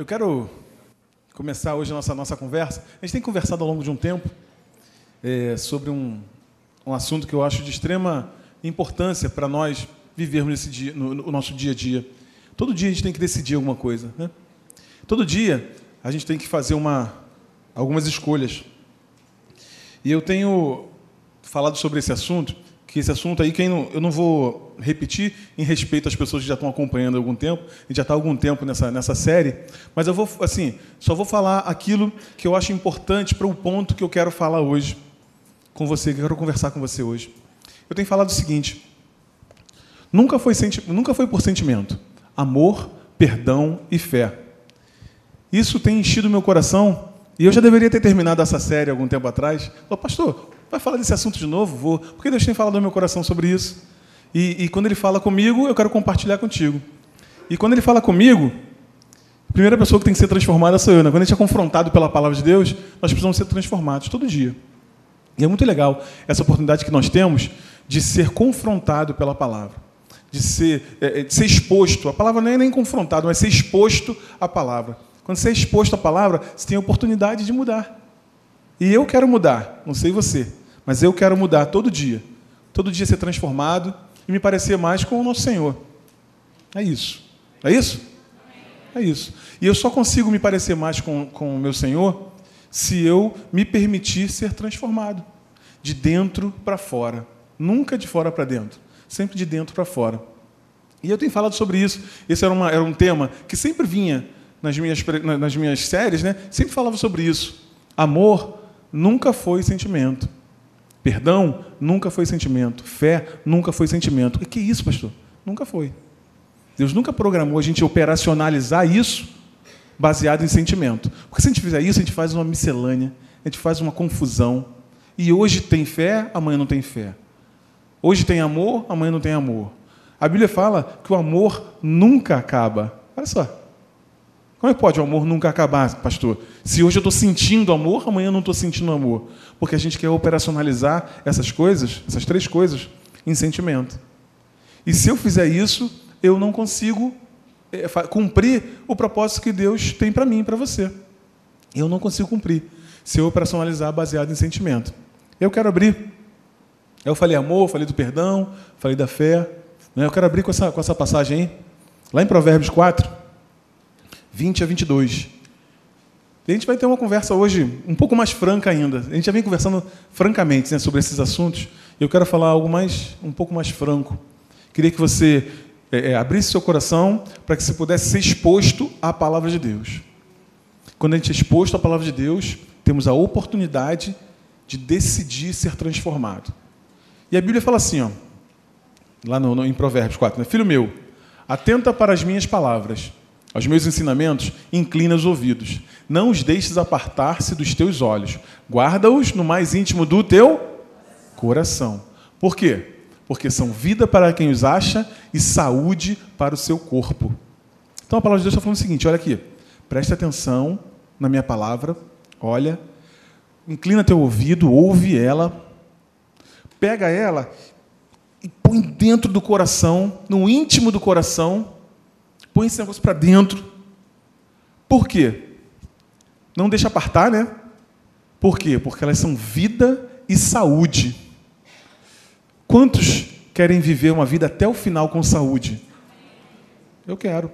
Eu quero começar hoje a nossa, nossa conversa. A gente tem conversado ao longo de um tempo é, sobre um, um assunto que eu acho de extrema importância para nós vivermos nesse dia, no, no, nosso dia a dia. Todo dia a gente tem que decidir alguma coisa. Né? Todo dia a gente tem que fazer uma, algumas escolhas. E eu tenho falado sobre esse assunto que esse assunto aí, quem não, eu não vou repetir em respeito às pessoas que já estão acompanhando há algum tempo, gente já está há algum tempo nessa, nessa série, mas eu vou, assim, só vou falar aquilo que eu acho importante para o ponto que eu quero falar hoje com você, que eu quero conversar com você hoje. Eu tenho falado o seguinte: nunca foi, senti nunca foi por sentimento, amor, perdão e fé. Isso tem enchido meu coração e eu já deveria ter terminado essa série algum tempo atrás. Falei, pastor, Vai falar desse assunto de novo? Vou. Porque Deus tem falado no meu coração sobre isso. E, e, quando Ele fala comigo, eu quero compartilhar contigo. E quando Ele fala comigo, a primeira pessoa que tem que ser transformada sou eu. Né? Quando a gente é confrontado pela palavra de Deus, nós precisamos ser transformados todo dia. E é muito legal essa oportunidade que nós temos de ser confrontado pela palavra. De ser, é, é, de ser exposto. A palavra não é nem confrontado, mas ser exposto à palavra. Quando você é exposto à palavra, você tem a oportunidade de mudar. E eu quero mudar, não sei você. Mas eu quero mudar todo dia. Todo dia ser transformado e me parecer mais com o nosso Senhor. É isso. É isso? É isso. E eu só consigo me parecer mais com, com o meu Senhor se eu me permitir ser transformado. De dentro para fora. Nunca de fora para dentro. Sempre de dentro para fora. E eu tenho falado sobre isso. Esse era, uma, era um tema que sempre vinha nas minhas, nas minhas séries, né? sempre falava sobre isso. Amor nunca foi sentimento. Perdão nunca foi sentimento. Fé nunca foi sentimento. O que é isso, pastor? Nunca foi. Deus nunca programou a gente operacionalizar isso baseado em sentimento. Porque se a gente fizer isso, a gente faz uma miscelânea, a gente faz uma confusão. E hoje tem fé, amanhã não tem fé. Hoje tem amor, amanhã não tem amor. A Bíblia fala que o amor nunca acaba. Olha só. Como é que pode o amor nunca acabar, pastor? Se hoje eu estou sentindo amor, amanhã eu não estou sentindo amor. Porque a gente quer operacionalizar essas coisas, essas três coisas, em sentimento. E se eu fizer isso, eu não consigo é, cumprir o propósito que Deus tem para mim e para você. Eu não consigo cumprir se eu operacionalizar baseado em sentimento. Eu quero abrir. Eu falei amor, falei do perdão, falei da fé. Né? Eu quero abrir com essa, com essa passagem aí. Lá em Provérbios 4. 20 a 22. E a gente vai ter uma conversa hoje um pouco mais franca ainda. A gente já vem conversando francamente né, sobre esses assuntos. Eu quero falar algo mais, um pouco mais franco. Queria que você é, é, abrisse seu coração para que você pudesse ser exposto à palavra de Deus. Quando a gente é exposto à palavra de Deus, temos a oportunidade de decidir ser transformado. E a Bíblia fala assim, ó, lá no, no, em Provérbios 4, né? Filho meu, atenta para as minhas palavras aos meus ensinamentos, inclina os ouvidos. Não os deixes apartar-se dos teus olhos. Guarda-os no mais íntimo do teu coração. Por quê? Porque são vida para quem os acha e saúde para o seu corpo. Então a palavra de Deus está falando o seguinte: olha aqui, preste atenção na minha palavra, olha, inclina teu ouvido, ouve ela, pega ela e põe dentro do coração, no íntimo do coração, Põe esse negócio para dentro. Por quê? Não deixa apartar, né? Por quê? Porque elas são vida e saúde. Quantos querem viver uma vida até o final com saúde? Eu quero.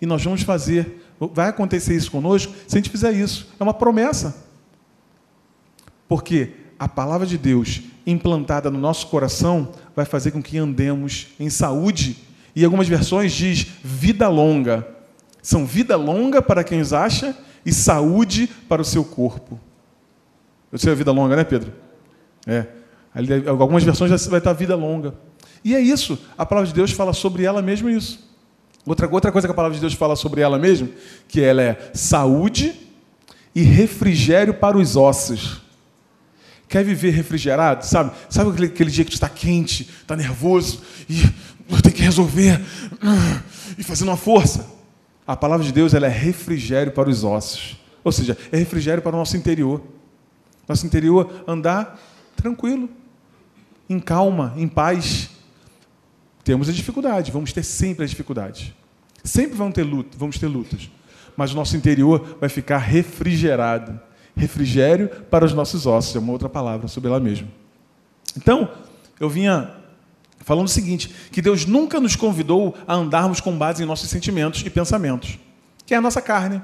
E nós vamos fazer. Vai acontecer isso conosco se a gente fizer isso. É uma promessa. Porque a palavra de Deus implantada no nosso coração vai fazer com que andemos em saúde e algumas versões diz vida longa. São vida longa para quem os acha e saúde para o seu corpo. Eu sei a vida longa, né, Pedro? É. Algumas versões vai estar vida longa. E é isso. A palavra de Deus fala sobre ela mesmo isso. Outra, outra coisa que a palavra de Deus fala sobre ela mesmo, que ela é saúde e refrigério para os ossos. Quer viver refrigerado? Sabe? Sabe aquele, aquele dia que tu está quente, está nervoso e vou ter que resolver e fazendo uma força. A palavra de Deus ela é refrigério para os ossos. Ou seja, é refrigério para o nosso interior. Nosso interior andar tranquilo, em calma, em paz. Temos a dificuldade, vamos ter sempre as dificuldades. Sempre vamos ter luta, vamos ter lutas. mas o nosso interior vai ficar refrigerado. Refrigério para os nossos ossos, é uma outra palavra sobre ela mesma. Então, eu vinha falando o seguinte: que Deus nunca nos convidou a andarmos com base em nossos sentimentos e pensamentos, que é a nossa carne.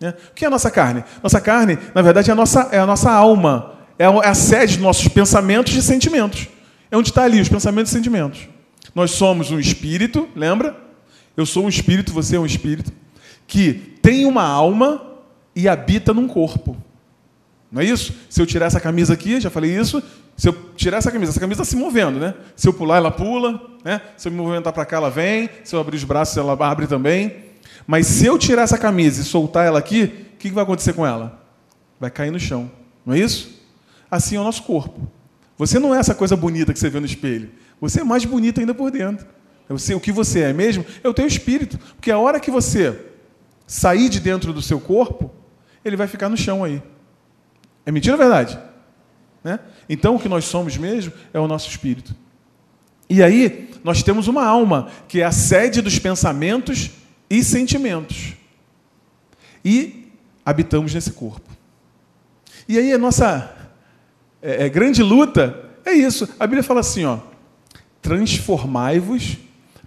Né? O que é a nossa carne? Nossa carne, na verdade, é a nossa, é a nossa alma, é a sede dos nossos pensamentos e sentimentos. É onde está ali os pensamentos e sentimentos. Nós somos um espírito, lembra? Eu sou um espírito, você é um espírito, que tem uma alma e habita num corpo. Não é isso? Se eu tirar essa camisa aqui, já falei isso, se eu tirar essa camisa, essa camisa está se movendo, né? Se eu pular, ela pula, né? Se eu me movimentar para cá, ela vem. Se eu abrir os braços, ela abre também. Mas se eu tirar essa camisa e soltar ela aqui, o que vai acontecer com ela? Vai cair no chão. Não é isso? Assim é o nosso corpo. Você não é essa coisa bonita que você vê no espelho. Você é mais bonito ainda por dentro. Você, o que você é mesmo é o teu espírito. Porque a hora que você sair de dentro do seu corpo, ele vai ficar no chão aí. É mentira ou verdade? Né? Então, o que nós somos mesmo é o nosso espírito. E aí, nós temos uma alma, que é a sede dos pensamentos e sentimentos. E habitamos nesse corpo. E aí, a nossa é, é, grande luta é isso. A Bíblia fala assim: ó, transformai-vos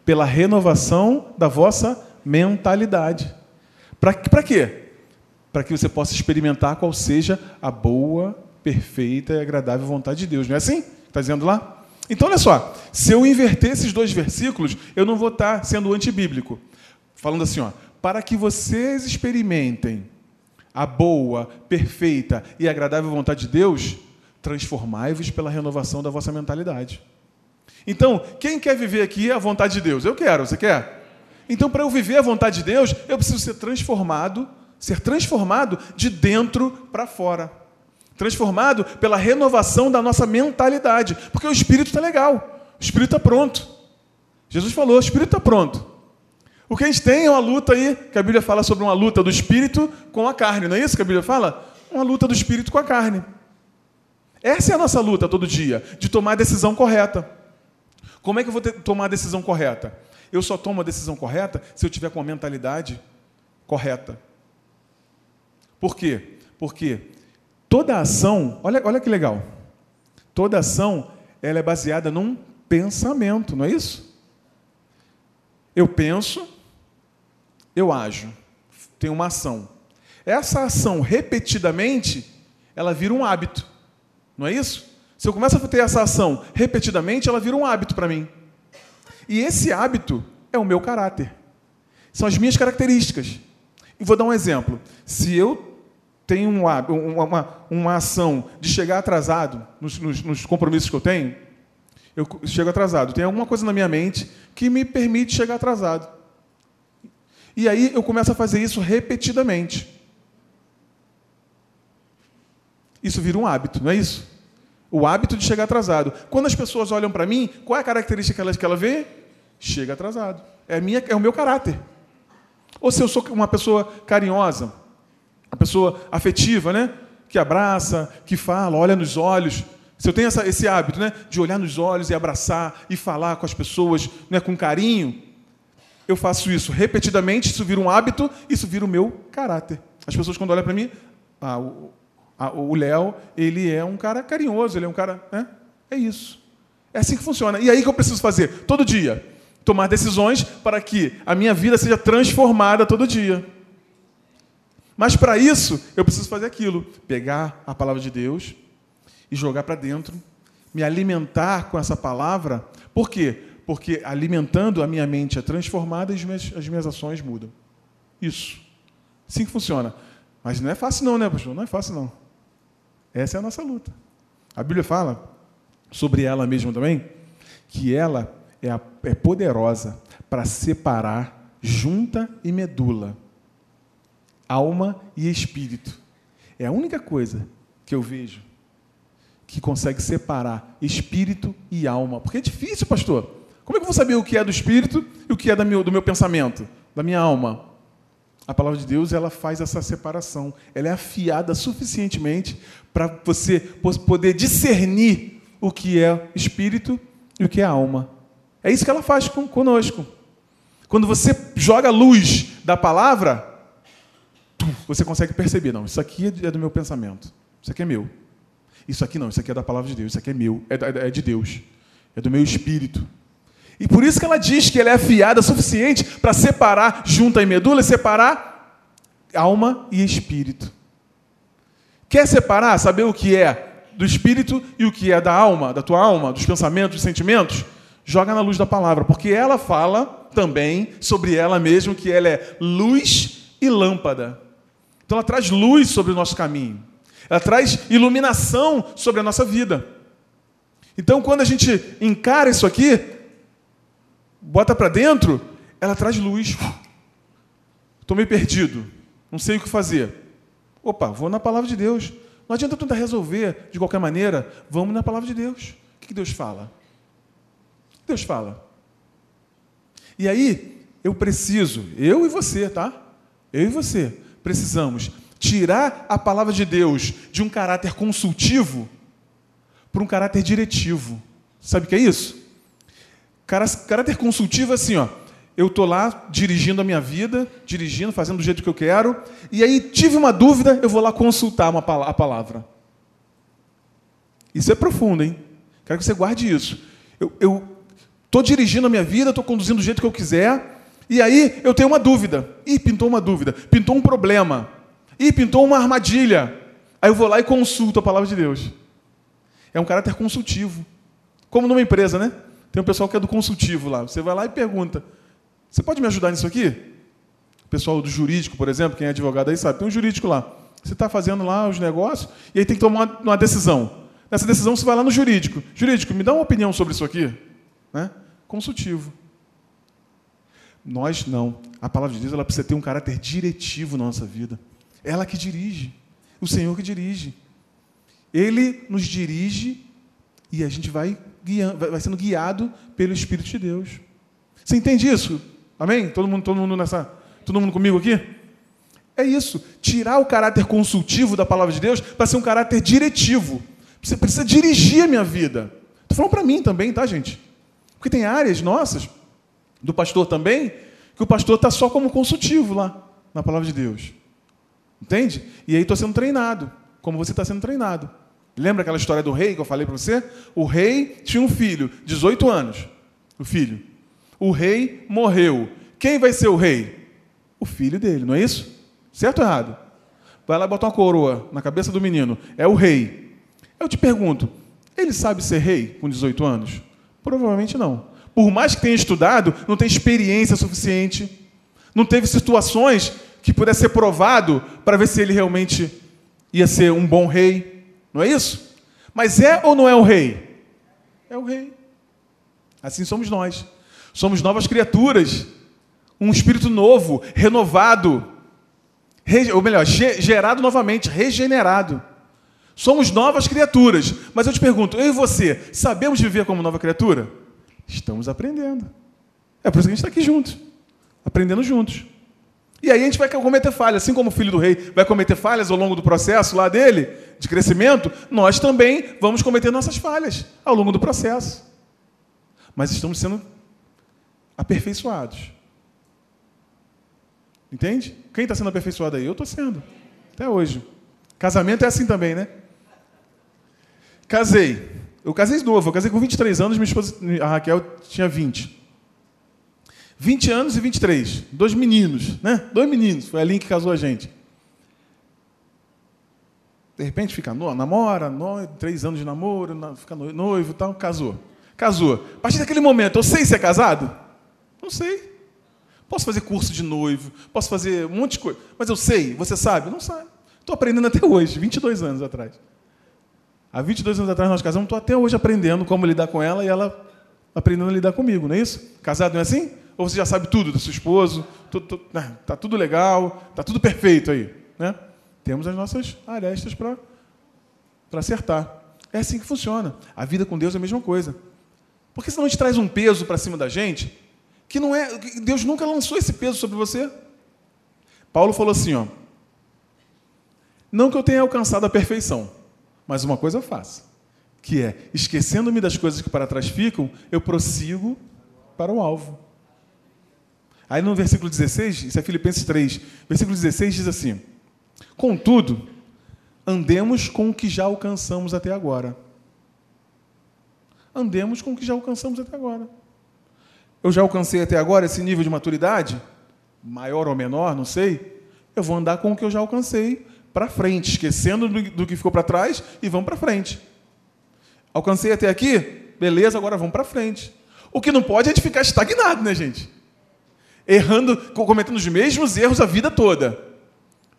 pela renovação da vossa mentalidade. Para quê? Para que você possa experimentar qual seja a boa, perfeita e agradável vontade de Deus. Não é assim? Está dizendo lá? Então, olha só. Se eu inverter esses dois versículos, eu não vou estar sendo antibíblico. Falando assim, ó, para que vocês experimentem a boa, perfeita e agradável vontade de Deus, transformai-vos pela renovação da vossa mentalidade. Então, quem quer viver aqui a vontade de Deus? Eu quero, você quer? Então, para eu viver a vontade de Deus, eu preciso ser transformado, ser transformado de dentro para fora transformado pela renovação da nossa mentalidade, porque o espírito está legal, o espírito está pronto. Jesus falou: o espírito está pronto. O que a gente tem é uma luta aí, que a Bíblia fala sobre uma luta do espírito com a carne, não é isso que a Bíblia fala? Uma luta do espírito com a carne. Essa é a nossa luta todo dia, de tomar a decisão correta. Como é que eu vou ter, tomar a decisão correta? Eu só tomo a decisão correta se eu tiver com a mentalidade correta. Por quê? Porque Toda ação, olha, olha que legal. Toda ação ela é baseada num pensamento, não é isso? Eu penso, eu ajo, tenho uma ação. Essa ação repetidamente, ela vira um hábito, não é isso? Se eu começo a ter essa ação repetidamente, ela vira um hábito para mim. E esse hábito é o meu caráter. São as minhas características. E vou dar um exemplo. Se eu tenho um, uma, uma ação de chegar atrasado nos, nos, nos, compromissos que eu tenho, eu chego atrasado. Tem alguma coisa na minha mente que me permite chegar atrasado. E aí eu começo a fazer isso repetidamente. Isso vira um hábito, não é isso? O hábito de chegar atrasado. Quando as pessoas olham para mim, qual é a característica que ela, que ela vê? Chega atrasado. É, minha, é o meu caráter. Ou se eu sou uma pessoa carinhosa, a pessoa afetiva, né? Que abraça, que fala, olha nos olhos. Se eu tenho essa, esse hábito, né? De olhar nos olhos e abraçar e falar com as pessoas, né? Com carinho, eu faço isso repetidamente. Isso vira um hábito. Isso vira o meu caráter. As pessoas quando olham para mim, ah, o Léo, ele é um cara carinhoso, ele é um cara, né? É isso. É assim que funciona. E aí que eu preciso fazer todo dia, tomar decisões para que a minha vida seja transformada todo dia. Mas para isso, eu preciso fazer aquilo: pegar a palavra de Deus e jogar para dentro, me alimentar com essa palavra. Por quê? Porque alimentando a minha mente é transformada e as minhas, as minhas ações mudam. Isso. Assim que funciona. Mas não é fácil, não, né, pastor? Não é fácil, não. Essa é a nossa luta. A Bíblia fala sobre ela mesma também, que ela é, a, é poderosa para separar junta e medula alma e espírito. É a única coisa que eu vejo que consegue separar espírito e alma. Porque é difícil, pastor. Como é que eu vou saber o que é do espírito e o que é do meu, do meu pensamento, da minha alma? A palavra de Deus ela faz essa separação. Ela é afiada suficientemente para você poder discernir o que é espírito e o que é alma. É isso que ela faz conosco. Quando você joga a luz da palavra, você consegue perceber, não, isso aqui é do meu pensamento, isso aqui é meu. Isso aqui não, isso aqui é da palavra de Deus, isso aqui é meu, é, é de Deus, é do meu espírito. E por isso que ela diz que ela é afiada suficiente para separar, junta e medula, separar alma e espírito. Quer separar, saber o que é do espírito e o que é da alma, da tua alma, dos pensamentos, dos sentimentos? Joga na luz da palavra, porque ela fala também sobre ela mesma que ela é luz e lâmpada. Então ela traz luz sobre o nosso caminho. Ela traz iluminação sobre a nossa vida. Então quando a gente encara isso aqui, bota para dentro, ela traz luz. Estou meio perdido, não sei o que fazer. Opa, vou na palavra de Deus. Não adianta tentar resolver de qualquer maneira, vamos na palavra de Deus. O que Deus fala? Deus fala. E aí, eu preciso, eu e você, tá? Eu e você, precisamos tirar a palavra de Deus de um caráter consultivo para um caráter diretivo. Sabe o que é isso? Caráter consultivo é assim, ó. Eu estou lá dirigindo a minha vida, dirigindo, fazendo do jeito que eu quero, e aí tive uma dúvida, eu vou lá consultar uma, a palavra. Isso é profundo, hein? Quero que você guarde isso. Eu estou dirigindo a minha vida, estou conduzindo do jeito que eu quiser, e aí eu tenho uma dúvida. Ih, pintou uma dúvida, pintou um problema. Ih, pintou uma armadilha. Aí eu vou lá e consulto a palavra de Deus. É um caráter consultivo. Como numa empresa, né? Tem um pessoal que é do consultivo lá. Você vai lá e pergunta: Você pode me ajudar nisso aqui? O pessoal do jurídico, por exemplo, quem é advogado aí sabe, tem um jurídico lá. Você está fazendo lá os negócios e aí tem que tomar uma decisão. Nessa decisão você vai lá no jurídico. Jurídico, me dá uma opinião sobre isso aqui. Né? Consultivo. Nós não. A palavra de Deus ela precisa ter um caráter diretivo na nossa vida. Ela que dirige. O Senhor que dirige. Ele nos dirige e a gente vai guiando, vai sendo guiado pelo Espírito de Deus. Você entende isso? Amém? Todo mundo, todo mundo nessa, todo mundo comigo aqui? É isso. Tirar o caráter consultivo da palavra de Deus para ser um caráter diretivo. Você precisa dirigir a minha vida. Estou falando para mim também, tá, gente? Porque tem áreas nossas, do pastor também, que o pastor está só como consultivo lá, na palavra de Deus. Entende? E aí estou sendo treinado, como você está sendo treinado. Lembra aquela história do rei que eu falei para você? O rei tinha um filho, 18 anos. O filho. O rei morreu. Quem vai ser o rei? O filho dele, não é isso? Certo ou errado? Vai lá botar uma coroa na cabeça do menino. É o rei. Eu te pergunto, ele sabe ser rei com 18 anos? Provavelmente não. Por mais que tenha estudado, não tem experiência suficiente. Não teve situações que pudesse ser provado para ver se ele realmente ia ser um bom rei. Não é isso? Mas é ou não é o rei? É o rei. Assim somos nós. Somos novas criaturas. Um espírito novo, renovado. Ou melhor, gerado novamente, regenerado. Somos novas criaturas. Mas eu te pergunto, eu e você, sabemos viver como nova criatura? Estamos aprendendo. É por isso que a gente está aqui juntos. Aprendendo juntos. E aí a gente vai cometer falhas, assim como o filho do rei vai cometer falhas ao longo do processo lá dele, de crescimento, nós também vamos cometer nossas falhas ao longo do processo. Mas estamos sendo aperfeiçoados. Entende? Quem está sendo aperfeiçoado aí? Eu estou sendo. Até hoje. Casamento é assim também, né? Casei. Eu casei novo. Eu casei com 23 anos, minha esposa, a Raquel, tinha 20. 20 anos e 23. Dois meninos, né? Dois meninos. Foi a Link que casou a gente. De repente fica no, namora, três anos de namoro, fica noivo e tal, casou. Casou. A partir daquele momento, eu sei ser casado? Não sei. Posso fazer curso de noivo, posso fazer um monte de coisa. Mas eu sei, você sabe? Não sabe. Estou aprendendo até hoje, 22 anos atrás. Há 22 anos atrás nós casamos, estou até hoje aprendendo como lidar com ela e ela aprendendo a lidar comigo, não é isso? Casado não é assim? Ou você já sabe tudo do seu esposo? Está tudo legal, está tudo perfeito aí. Né? Temos as nossas arestas para acertar. É assim que funciona. A vida com Deus é a mesma coisa. Porque senão a gente traz um peso para cima da gente que não é. Deus nunca lançou esse peso sobre você. Paulo falou assim, ó. Não que eu tenha alcançado a perfeição, mas uma coisa eu faço, que é, esquecendo-me das coisas que para trás ficam, eu prossigo para o alvo. Aí no versículo 16, isso é Filipenses 3, versículo 16 diz assim: Contudo, andemos com o que já alcançamos até agora. Andemos com o que já alcançamos até agora. Eu já alcancei até agora esse nível de maturidade, maior ou menor, não sei. Eu vou andar com o que eu já alcancei para frente, esquecendo do, que ficou para trás e vamos para frente. Alcancei até aqui? Beleza, agora vamos para frente. O que não pode é gente ficar estagnado, né, gente? Errando, cometendo os mesmos erros a vida toda.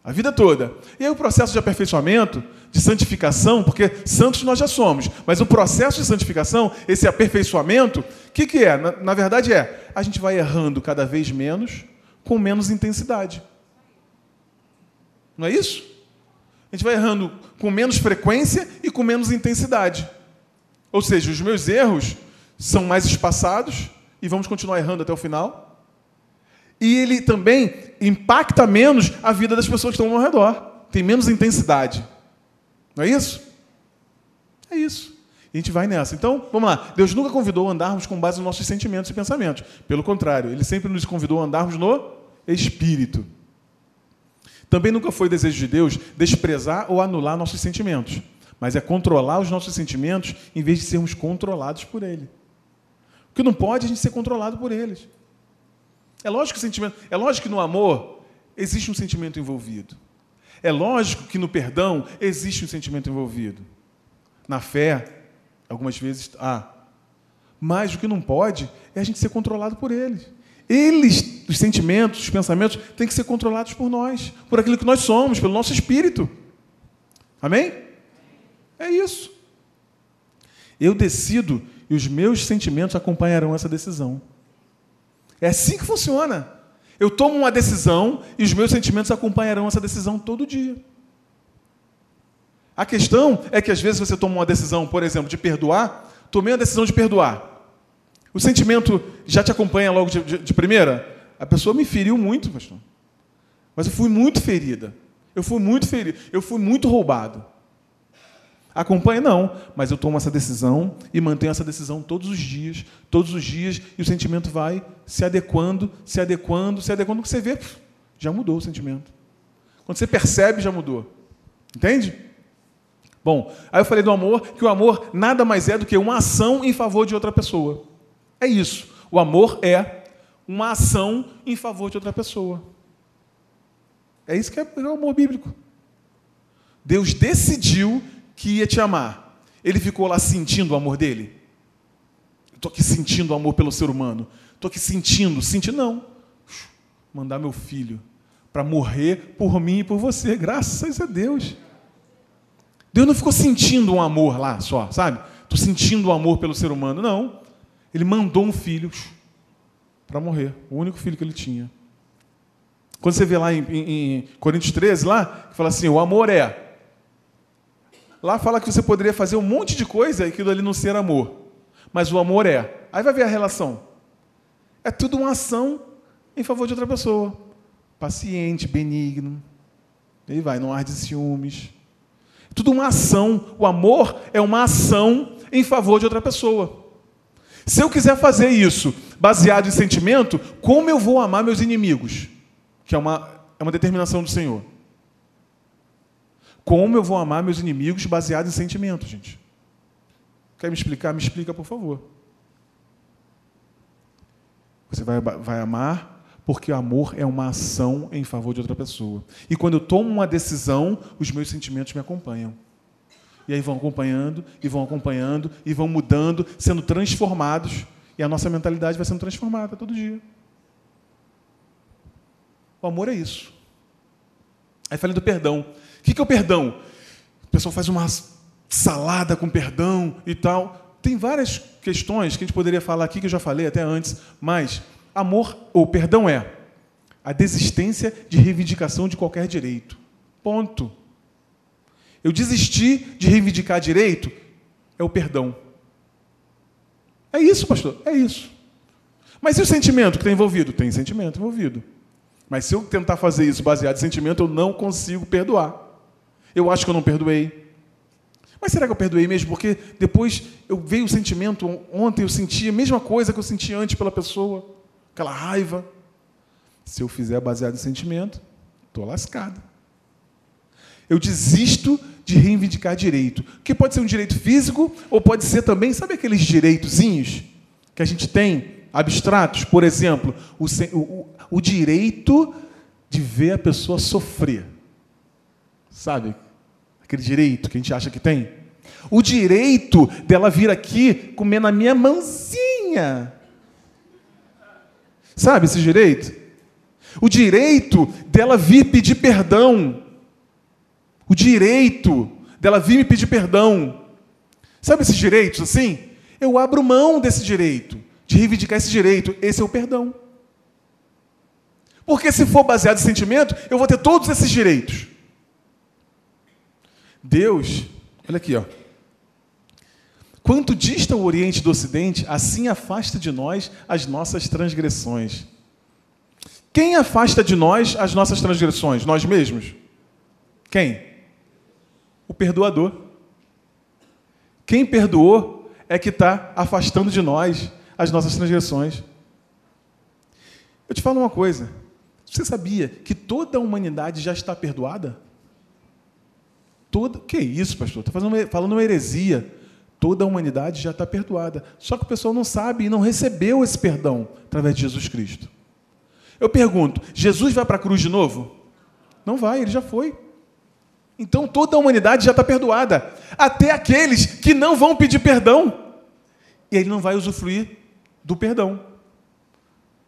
A vida toda. E aí o processo de aperfeiçoamento, de santificação, porque santos nós já somos, mas o processo de santificação, esse aperfeiçoamento, o que, que é? Na, na verdade é, a gente vai errando cada vez menos, com menos intensidade. Não é isso? A gente vai errando com menos frequência e com menos intensidade. Ou seja, os meus erros são mais espaçados e vamos continuar errando até o final e ele também impacta menos a vida das pessoas que estão ao redor. Tem menos intensidade. Não é isso? É isso. E a gente vai nessa. Então, vamos lá. Deus nunca convidou a andarmos com base nos nossos sentimentos e pensamentos. Pelo contrário, Ele sempre nos convidou a andarmos no Espírito. Também nunca foi desejo de Deus desprezar ou anular nossos sentimentos, mas é controlar os nossos sentimentos em vez de sermos controlados por Ele. O que não pode é a gente ser controlado por eles. É lógico que sentimento, é lógico que no amor existe um sentimento envolvido. É lógico que no perdão existe um sentimento envolvido. Na fé, algumas vezes há. Mas o que não pode é a gente ser controlado por eles. Eles, os sentimentos, os pensamentos, têm que ser controlados por nós, por aquilo que nós somos, pelo nosso espírito. Amém? É isso. Eu decido e os meus sentimentos acompanharão essa decisão. É assim que funciona. Eu tomo uma decisão e os meus sentimentos acompanharão essa decisão todo dia. A questão é que às vezes você toma uma decisão, por exemplo, de perdoar, tomei a decisão de perdoar. O sentimento já te acompanha logo de, de, de primeira? A pessoa me feriu muito, pastor. Mas eu fui muito ferida. Eu fui muito ferido. Eu fui muito roubado. Acompanha? Não, mas eu tomo essa decisão e mantenho essa decisão todos os dias, todos os dias, e o sentimento vai se adequando, se adequando, se adequando. Quando você vê, já mudou o sentimento. Quando você percebe, já mudou. Entende? Bom, aí eu falei do amor, que o amor nada mais é do que uma ação em favor de outra pessoa. É isso. O amor é uma ação em favor de outra pessoa. É isso que é o amor bíblico. Deus decidiu que ia te amar, ele ficou lá sentindo o amor dele? Estou aqui sentindo o amor pelo ser humano. Estou aqui sentindo, sentindo, não. Mandar meu filho para morrer por mim e por você, graças a Deus. Deus não ficou sentindo um amor lá só, sabe? Estou sentindo o amor pelo ser humano. Não. Ele mandou um filho para morrer, o único filho que ele tinha. Quando você vê lá em, em, em Coríntios 13, lá, que fala assim: o amor é Lá fala que você poderia fazer um monte de coisa e aquilo ali não ser amor. Mas o amor é. Aí vai ver a relação. É tudo uma ação em favor de outra pessoa. Paciente, benigno. Aí vai, não arde ciúmes. Tudo uma ação. O amor é uma ação em favor de outra pessoa. Se eu quiser fazer isso baseado em sentimento, como eu vou amar meus inimigos? Que é uma, é uma determinação do Senhor. Como eu vou amar meus inimigos baseado em sentimento, gente? Quer me explicar? Me explica, por favor. Você vai, vai amar porque o amor é uma ação em favor de outra pessoa. E quando eu tomo uma decisão, os meus sentimentos me acompanham. E aí vão acompanhando, e vão acompanhando, e vão mudando, sendo transformados. E a nossa mentalidade vai sendo transformada todo dia. O amor é isso. Aí falei do perdão. O que é o perdão? O pessoal faz uma salada com perdão e tal. Tem várias questões que a gente poderia falar aqui, que eu já falei até antes, mas amor ou perdão é a desistência de reivindicação de qualquer direito. Ponto. Eu desisti de reivindicar direito é o perdão. É isso, pastor, é isso. Mas e o sentimento que está envolvido? Tem sentimento envolvido. Mas se eu tentar fazer isso baseado em sentimento, eu não consigo perdoar. Eu acho que eu não perdoei. Mas será que eu perdoei mesmo? Porque depois eu veio o sentimento, ontem eu senti a mesma coisa que eu senti antes pela pessoa, aquela raiva. Se eu fizer baseado em sentimento, estou lascado. Eu desisto de reivindicar direito. Que pode ser um direito físico ou pode ser também, sabe aqueles direitozinhos que a gente tem, abstratos? Por exemplo, o, o, o direito de ver a pessoa sofrer. Sabe? Aquele direito que a gente acha que tem. O direito dela vir aqui comer na minha mãozinha. Sabe esse direito? O direito dela vir pedir perdão. O direito dela vir me pedir perdão. Sabe esses direitos assim? Eu abro mão desse direito, de reivindicar esse direito. Esse é o perdão. Porque se for baseado em sentimento, eu vou ter todos esses direitos. Deus, olha aqui, ó. Quanto dista o Oriente do Ocidente, assim afasta de nós as nossas transgressões. Quem afasta de nós as nossas transgressões? Nós mesmos? Quem? O perdoador. Quem perdoou é que está afastando de nós as nossas transgressões. Eu te falo uma coisa. Você sabia que toda a humanidade já está perdoada? Toda. Que isso, pastor? Está falando uma heresia. Toda a humanidade já está perdoada. Só que o pessoal não sabe e não recebeu esse perdão através de Jesus Cristo. Eu pergunto: Jesus vai para a cruz de novo? Não vai, ele já foi. Então toda a humanidade já está perdoada. Até aqueles que não vão pedir perdão. E ele não vai usufruir do perdão.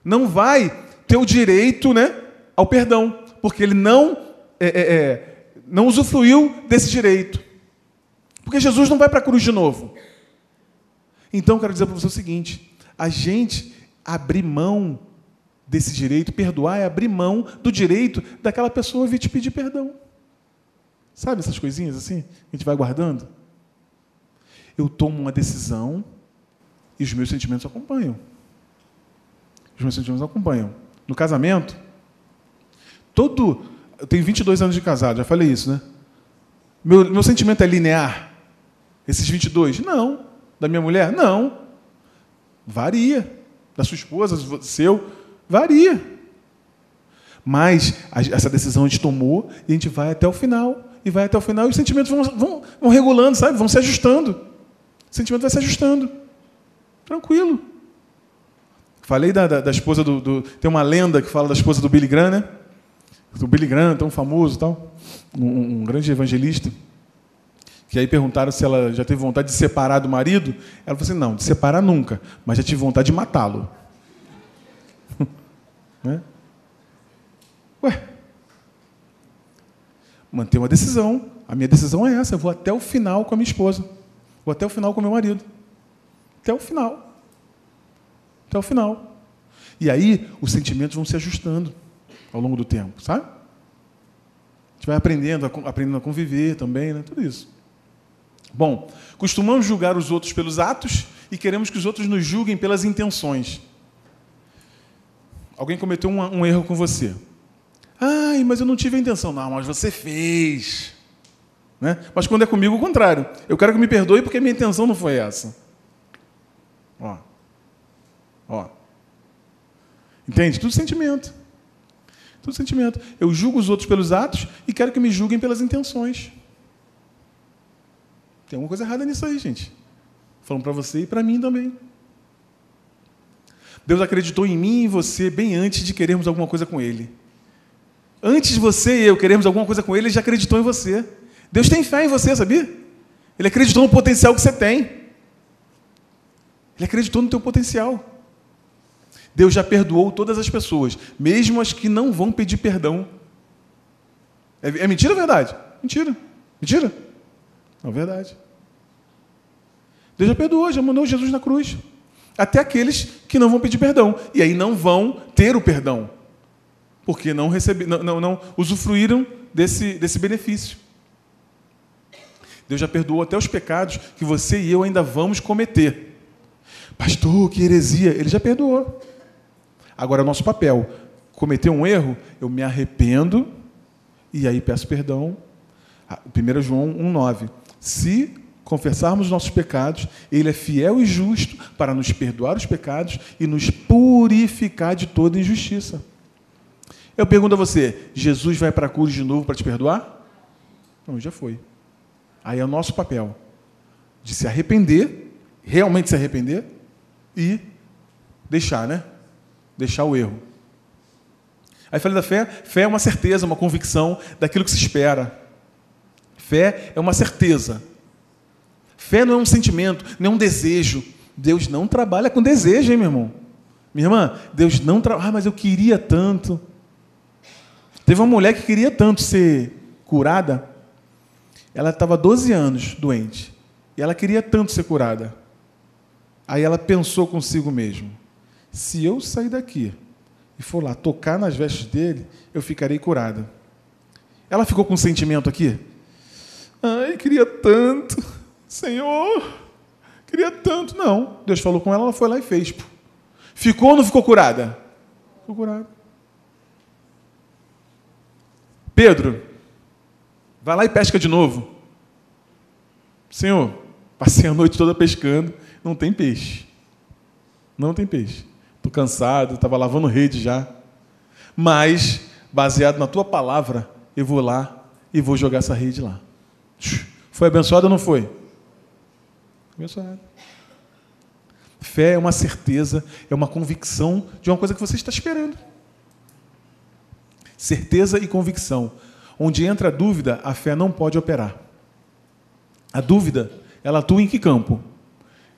Não vai ter o direito né, ao perdão. Porque ele não, é, é, é, não usufruiu desse direito. Porque Jesus não vai para a cruz de novo. Então, quero dizer para você o seguinte: a gente abrir mão desse direito, perdoar é abrir mão do direito daquela pessoa vir te pedir perdão. Sabe essas coisinhas assim? A gente vai guardando? Eu tomo uma decisão e os meus sentimentos acompanham. Os meus sentimentos acompanham. No casamento, todo. Eu tenho 22 anos de casado, já falei isso, né? Meu, meu sentimento é linear. Esses 22? Não. Da minha mulher? Não. Varia. Da sua esposa, seu? Varia. Mas essa decisão a gente tomou e a gente vai até o final. E vai até o final e os sentimentos vão, vão, vão regulando, sabe? Vão se ajustando. O sentimento vai se ajustando. Tranquilo. Falei da, da, da esposa do, do, Tem uma lenda que fala da esposa do Billy Graham, né? Do Billy Graham, tão famoso tal. Um, um grande evangelista que aí perguntaram se ela já teve vontade de separar do marido. Ela falou assim: não, de separar nunca, mas já tive vontade de matá-lo. né? Ué, manter uma decisão. A minha decisão é essa: eu vou até o final com a minha esposa, vou até o final com o meu marido. Até o final. Até o final. E aí os sentimentos vão se ajustando ao longo do tempo, sabe? A gente vai aprendendo, aprendendo a conviver também, né? Tudo isso. Bom, costumamos julgar os outros pelos atos e queremos que os outros nos julguem pelas intenções. Alguém cometeu um, um erro com você. Ai, mas eu não tive a intenção. Não, mas você fez. Né? Mas quando é comigo, o contrário. Eu quero que me perdoe porque minha intenção não foi essa. Ó. Ó. Entende? Tudo sentimento. Tudo sentimento. Eu julgo os outros pelos atos e quero que me julguem pelas intenções. Tem alguma coisa errada nisso aí, gente. Falando para você e para mim também. Deus acreditou em mim e em você bem antes de querermos alguma coisa com Ele. Antes você e eu queremos alguma coisa com Ele, Ele já acreditou em você. Deus tem fé em você, sabia? Ele acreditou no potencial que você tem. Ele acreditou no teu potencial. Deus já perdoou todas as pessoas, mesmo as que não vão pedir perdão. É, é mentira ou verdade? Mentira. Mentira? Não, é verdade. Deus já perdoou, já mandou Jesus na cruz. Até aqueles que não vão pedir perdão. E aí não vão ter o perdão. Porque não, recebi, não, não, não usufruíram desse, desse benefício. Deus já perdoou até os pecados que você e eu ainda vamos cometer. Pastor, que heresia. Ele já perdoou. Agora é nosso papel. Cometer um erro, eu me arrependo e aí peço perdão. 1 ah, João 1,9. Se confessarmos nossos pecados, Ele é fiel e justo para nos perdoar os pecados e nos purificar de toda injustiça. Eu pergunto a você: Jesus vai para a cruz de novo para te perdoar? Não, já foi. Aí é o nosso papel de se arrepender, realmente se arrepender e deixar, né? Deixar o erro. Aí falei da fé. Fé é uma certeza, uma convicção daquilo que se espera. Fé é uma certeza. Fé não é um sentimento, não é um desejo. Deus não trabalha com desejo, hein, meu irmão? Minha irmã, Deus não trabalha. Ah, mas eu queria tanto. Teve uma mulher que queria tanto ser curada. Ela estava 12 anos doente. E ela queria tanto ser curada. Aí ela pensou consigo mesmo: se eu sair daqui e for lá tocar nas vestes dele, eu ficarei curada. Ela ficou com um sentimento aqui? Ai, queria tanto, Senhor, queria tanto. Não, Deus falou com ela, ela foi lá e fez. Ficou ou não ficou curada? Ficou curada. Pedro, vai lá e pesca de novo. Senhor, passei a noite toda pescando, não tem peixe. Não tem peixe. Estou cansado, estava lavando rede já. Mas, baseado na tua palavra, eu vou lá e vou jogar essa rede lá. Foi abençoado ou não foi? Abençoado. Fé é uma certeza, é uma convicção de uma coisa que você está esperando. Certeza e convicção. Onde entra a dúvida, a fé não pode operar. A dúvida, ela atua em que campo?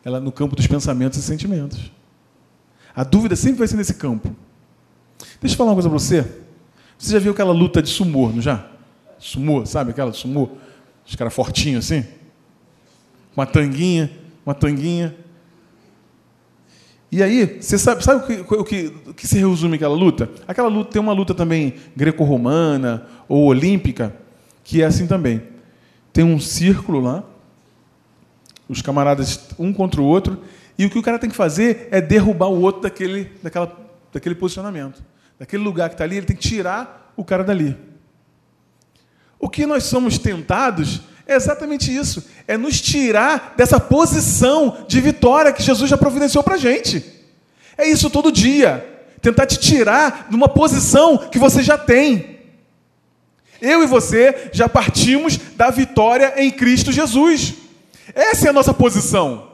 Ela no campo dos pensamentos e sentimentos. A dúvida sempre vai ser nesse campo. Deixa eu falar uma coisa para você. Você já viu aquela luta de sumô, não já? Sumô, sabe aquela de sumô? Os caras fortinhos assim? Uma tanguinha, uma tanguinha. E aí, você sabe, sabe o, que, o, que, o que se resume aquela luta? Aquela luta tem uma luta também greco-romana ou olímpica, que é assim também. Tem um círculo lá, os camaradas um contra o outro, e o que o cara tem que fazer é derrubar o outro daquele, daquela, daquele posicionamento. Daquele lugar que está ali, ele tem que tirar o cara dali. O que nós somos tentados é exatamente isso: é nos tirar dessa posição de vitória que Jesus já providenciou para a gente. É isso todo dia. Tentar te tirar de uma posição que você já tem. Eu e você já partimos da vitória em Cristo Jesus. Essa é a nossa posição.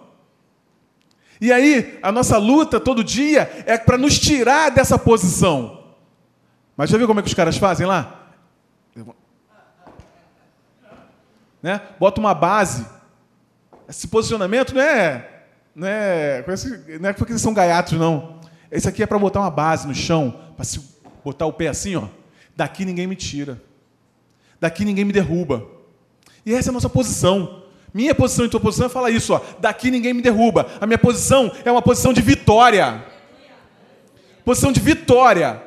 E aí, a nossa luta todo dia é para nos tirar dessa posição. Mas já viu como é que os caras fazem lá? Né? Bota uma base. Esse posicionamento não é, não é, não é porque eles são gaiatos, não. Esse aqui é para botar uma base no chão, para se botar o pé assim, ó. Daqui ninguém me tira. Daqui ninguém me derruba. E essa é a nossa posição. Minha posição e tua posição é falar isso, ó. Daqui ninguém me derruba. A minha posição é uma posição de vitória. Posição de vitória.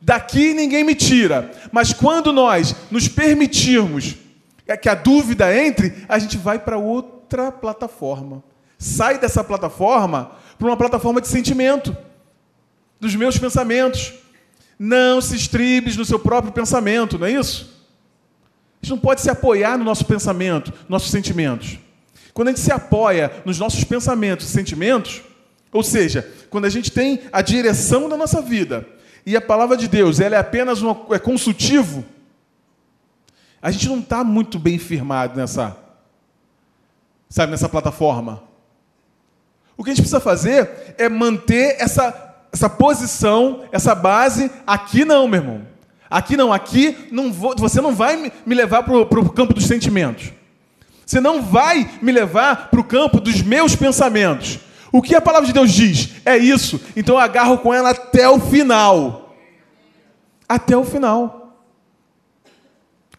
Daqui ninguém me tira. Mas quando nós nos permitirmos que a dúvida entre, a gente vai para outra plataforma. Sai dessa plataforma para uma plataforma de sentimento, dos meus pensamentos. Não se estribes no seu próprio pensamento, não é isso? gente não pode se apoiar no nosso pensamento, nossos sentimentos. Quando a gente se apoia nos nossos pensamentos e sentimentos, ou seja, quando a gente tem a direção da nossa vida e a palavra de Deus ela é apenas um é consultivo, a gente não está muito bem firmado nessa, sabe, nessa plataforma. O que a gente precisa fazer é manter essa, essa posição, essa base aqui não, meu irmão. Aqui não, aqui não vou, você não vai me levar para o campo dos sentimentos. Você não vai me levar para o campo dos meus pensamentos. O que a palavra de Deus diz é isso. Então eu agarro com ela até o final. Até o final.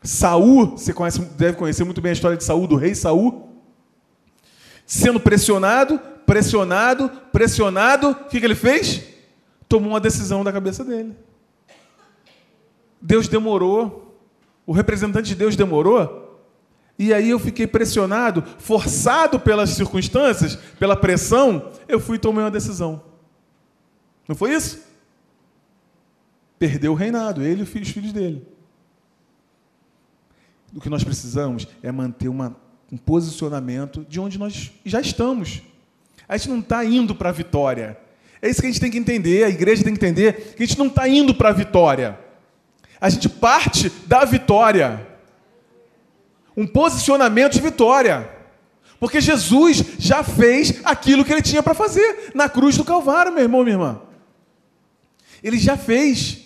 Saul, você conhece, deve conhecer muito bem a história de Saul, do rei Saul. Sendo pressionado, pressionado, pressionado, o que, que ele fez? Tomou uma decisão da cabeça dele. Deus demorou, o representante de Deus demorou, e aí eu fiquei pressionado, forçado pelas circunstâncias, pela pressão, eu fui e tomei uma decisão. Não foi isso? Perdeu o reinado, ele e os filhos dele. O que nós precisamos é manter uma, um posicionamento de onde nós já estamos. A gente não está indo para a vitória. É isso que a gente tem que entender, a igreja tem que entender, que a gente não está indo para a vitória. A gente parte da vitória. um posicionamento de vitória. Porque Jesus já fez aquilo que ele tinha para fazer na cruz do Calvário, meu irmão, minha irmã. Ele já fez.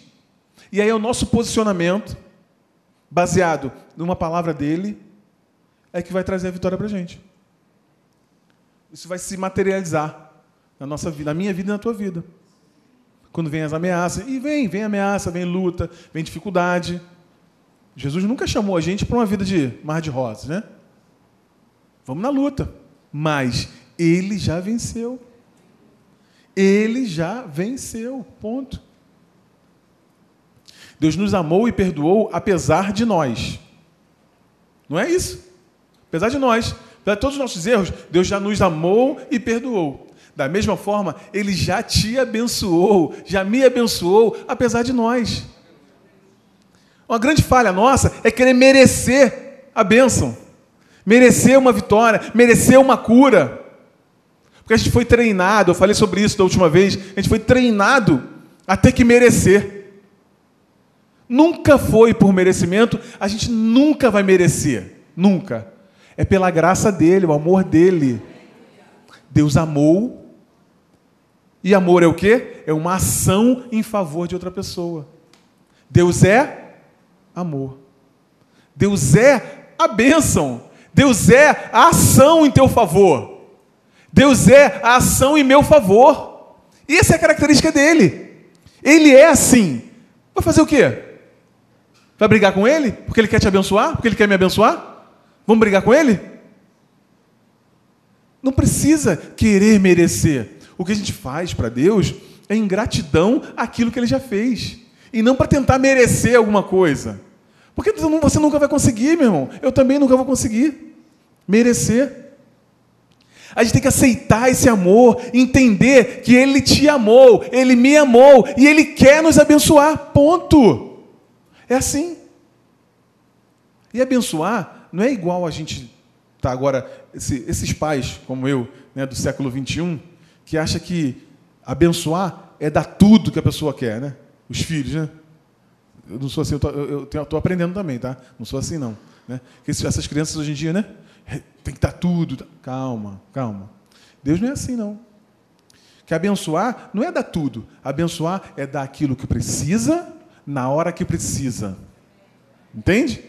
E aí é o nosso posicionamento, baseado numa palavra dele, é que vai trazer a vitória para a gente. Isso vai se materializar na nossa vida, na minha vida e na tua vida. Quando vem as ameaças, e vem, vem ameaça, vem luta, vem dificuldade. Jesus nunca chamou a gente para uma vida de mar de rosas, né? Vamos na luta. Mas ele já venceu. Ele já venceu. Ponto. Deus nos amou e perdoou apesar de nós. Não é isso? Apesar de nós. Apesar de todos os nossos erros, Deus já nos amou e perdoou. Da mesma forma, Ele já te abençoou, já me abençoou, apesar de nós. Uma grande falha nossa é querer merecer a bênção, merecer uma vitória, merecer uma cura. Porque a gente foi treinado, eu falei sobre isso da última vez, a gente foi treinado a ter que merecer. Nunca foi por merecimento, a gente nunca vai merecer. Nunca. É pela graça dele, o amor dele. Deus amou. E amor é o quê? É uma ação em favor de outra pessoa. Deus é amor. Deus é a bênção. Deus é a ação em teu favor. Deus é a ação em meu favor. E essa é a característica dele. Ele é assim. Vai fazer o quê? Vai brigar com ele? Porque ele quer te abençoar? Porque ele quer me abençoar? Vamos brigar com ele? Não precisa querer merecer. O que a gente faz para Deus é ingratidão àquilo que ele já fez. E não para tentar merecer alguma coisa. Porque você nunca vai conseguir, meu irmão. Eu também nunca vou conseguir merecer. A gente tem que aceitar esse amor, entender que Ele te amou, Ele me amou e Ele quer nos abençoar. Ponto. É assim. E abençoar não é igual a gente tá agora esse, esses pais como eu, né, do século 21, que acha que abençoar é dar tudo que a pessoa quer, né? Os filhos, né? Eu não sou assim, eu estou aprendendo também, tá? Não sou assim não, né? Porque essas crianças hoje em dia, né? Tem que dar tudo. Tá? Calma, calma. Deus não é assim não. Que abençoar não é dar tudo. Abençoar é dar aquilo que precisa na hora que precisa. Entende?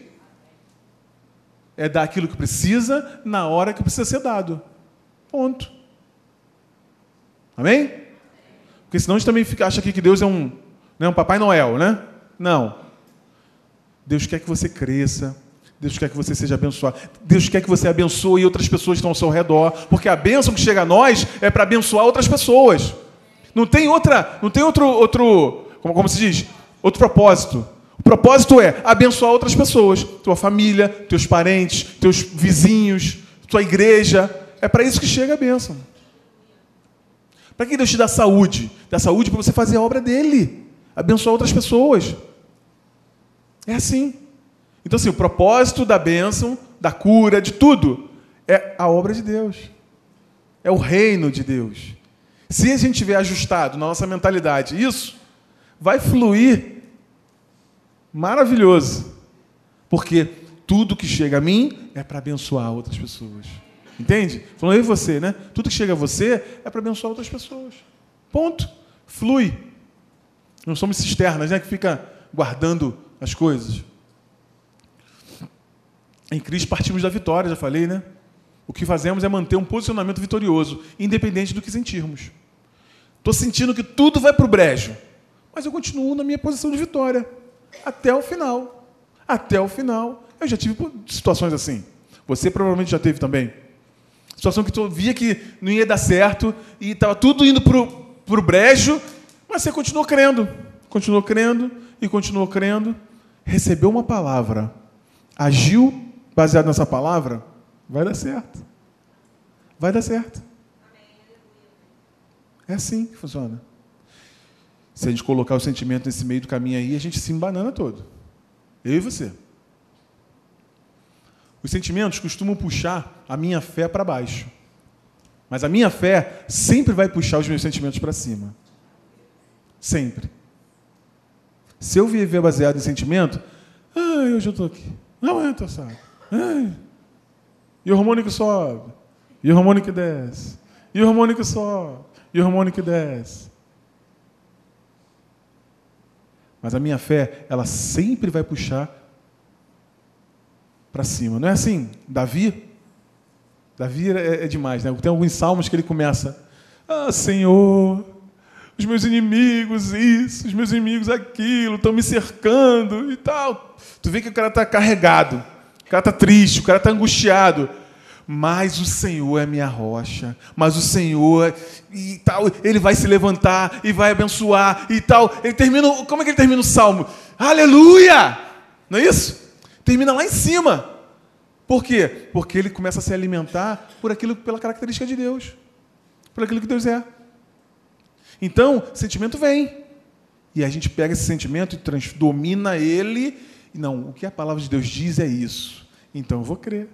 É dar aquilo que precisa na hora que precisa ser dado. Ponto. Amém? Porque senão a gente também fica, acha aqui que Deus é um, né, um Papai Noel, né? Não. Deus quer que você cresça. Deus quer que você seja abençoado. Deus quer que você abençoe outras pessoas que estão ao seu redor. Porque a bênção que chega a nós é para abençoar outras pessoas. Não tem outra, não tem outro, outro como, como se diz? Outro propósito. O propósito é abençoar outras pessoas, tua família, teus parentes, teus vizinhos, tua igreja. É para isso que chega a bênção. Para que Deus te dá saúde? Dá saúde para você fazer a obra dele, abençoar outras pessoas. É assim. Então, assim, o propósito da bênção, da cura, de tudo, é a obra de Deus. É o reino de Deus. Se a gente tiver ajustado na nossa mentalidade isso, vai fluir maravilhoso. Porque tudo que chega a mim é para abençoar outras pessoas. Entende? Falando aí você, né? Tudo que chega a você é para abençoar outras pessoas. Ponto. Flui. Não somos cisternas, né? Que fica guardando as coisas. Em Cristo partimos da vitória, já falei, né? O que fazemos é manter um posicionamento vitorioso, independente do que sentirmos. Estou sentindo que tudo vai para o brejo mas eu continuo na minha posição de vitória até o final. Até o final. Eu já tive situações assim. Você provavelmente já teve também. Situação que tu via que não ia dar certo e estava tudo indo para o brejo, mas você continuou crendo. Continuou crendo e continuou crendo. Recebeu uma palavra. Agiu baseado nessa palavra. Vai dar certo. Vai dar certo. É assim que funciona. Se a gente colocar o sentimento nesse meio do caminho aí, a gente se embanana todo. Eu e você. Os sentimentos costumam puxar a minha fé para baixo. Mas a minha fé sempre vai puxar os meus sentimentos para cima. Sempre. Se eu viver baseado em sentimento, ah, hoje eu estou aqui. Não é, estou sabe. E o hormônio que sobe. E o hormônio que desce. E o hormônio que sobe. E o hormônio que desce. Mas a minha fé, ela sempre vai puxar para cima. Não é assim? Davi, Davi é, é, demais, né? Tem alguns salmos que ele começa: Ah, Senhor, os meus inimigos isso, os meus inimigos aquilo, estão me cercando e tal. Tu vê que o cara está carregado, o cara está triste, o cara está angustiado. Mas o Senhor é minha rocha, mas o Senhor e tal, ele vai se levantar e vai abençoar e tal. Ele termina, como é que ele termina o salmo? Aleluia! Não é isso? Termina lá em cima. Por quê? Porque ele começa a se alimentar por aquilo pela característica de Deus, por aquilo que Deus é. Então, sentimento vem. E a gente pega esse sentimento e domina ele. Não, o que a palavra de Deus diz é isso. Então eu vou crer.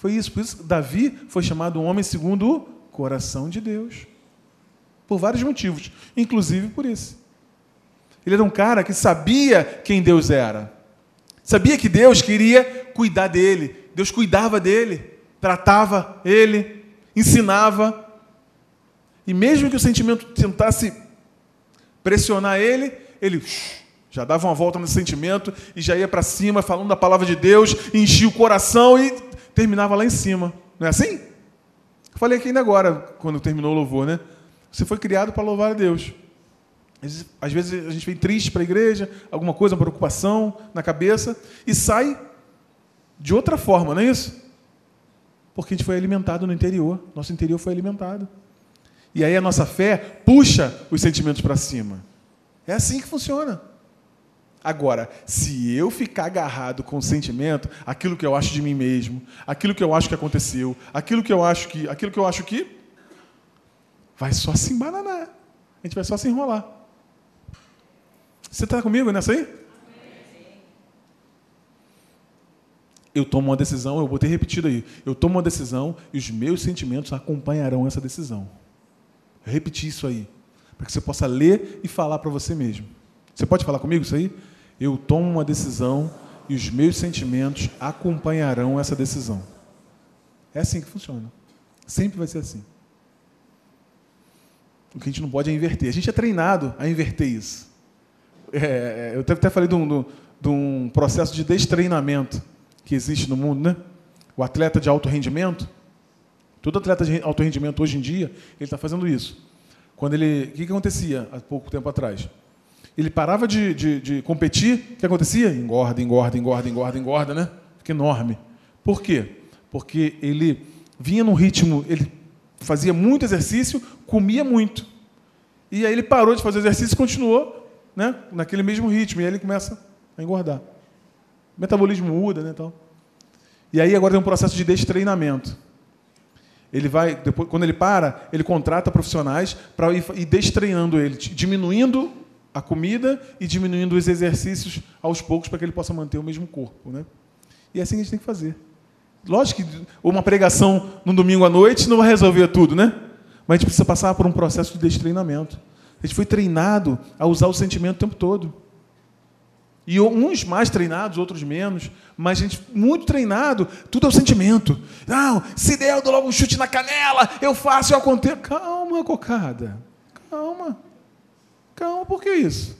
Foi isso. Por isso, Davi foi chamado um homem segundo o coração de Deus. Por vários motivos, inclusive por isso. Ele era um cara que sabia quem Deus era. Sabia que Deus queria cuidar dele. Deus cuidava dele, tratava ele, ensinava. E mesmo que o sentimento tentasse pressionar ele, ele já dava uma volta no sentimento e já ia para cima falando da palavra de Deus, enchia o coração e terminava lá em cima. Não é assim? Falei aqui ainda agora, quando terminou o louvor, né? Você foi criado para louvar a Deus. Às vezes a gente vem triste para a igreja, alguma coisa, uma preocupação na cabeça, e sai de outra forma, não é isso? Porque a gente foi alimentado no interior, nosso interior foi alimentado. E aí a nossa fé puxa os sentimentos para cima. É assim que funciona. Agora, se eu ficar agarrado com o sentimento, aquilo que eu acho de mim mesmo, aquilo que eu acho que aconteceu, aquilo que eu acho que, aquilo que eu acho que vai só se embananar. A gente vai só se enrolar. Você está comigo nessa aí? Eu tomo uma decisão, eu vou ter repetido aí. Eu tomo uma decisão e os meus sentimentos acompanharão essa decisão. Repetir isso aí, para que você possa ler e falar para você mesmo. Você pode falar comigo isso aí? Eu tomo uma decisão e os meus sentimentos acompanharão essa decisão. É assim que funciona. Sempre vai ser assim. O que a gente não pode é inverter. A gente é treinado a inverter isso. É, eu até falei de um, de um processo de destreinamento que existe no mundo, né? O atleta de alto rendimento, Todo atleta de alto rendimento hoje em dia, ele está fazendo isso. Quando ele, o que, que acontecia há pouco tempo atrás? Ele parava de, de, de competir, o que acontecia? Engorda, engorda, engorda, engorda, engorda, né? Fica enorme. Por quê? Porque ele vinha num ritmo, ele fazia muito exercício, comia muito. E aí ele parou de fazer exercício e continuou né, naquele mesmo ritmo. E aí ele começa a engordar. O metabolismo muda, né? Tal. E aí agora tem um processo de destreinamento. Ele vai, depois, quando ele para, ele contrata profissionais para ir, ir destreinando ele, diminuindo a comida e diminuindo os exercícios aos poucos para que ele possa manter o mesmo corpo. Né? E é assim que a gente tem que fazer. Lógico que uma pregação no domingo à noite não vai resolver tudo, né? Mas a gente precisa passar por um processo de destreinamento. A gente foi treinado a usar o sentimento o tempo todo. E uns mais treinados, outros menos, mas gente muito treinado, tudo é o sentimento. Não, se der, eu dou logo um chute na canela, eu faço, eu aconteço. Calma, cocada. Calma. Calma, por que isso?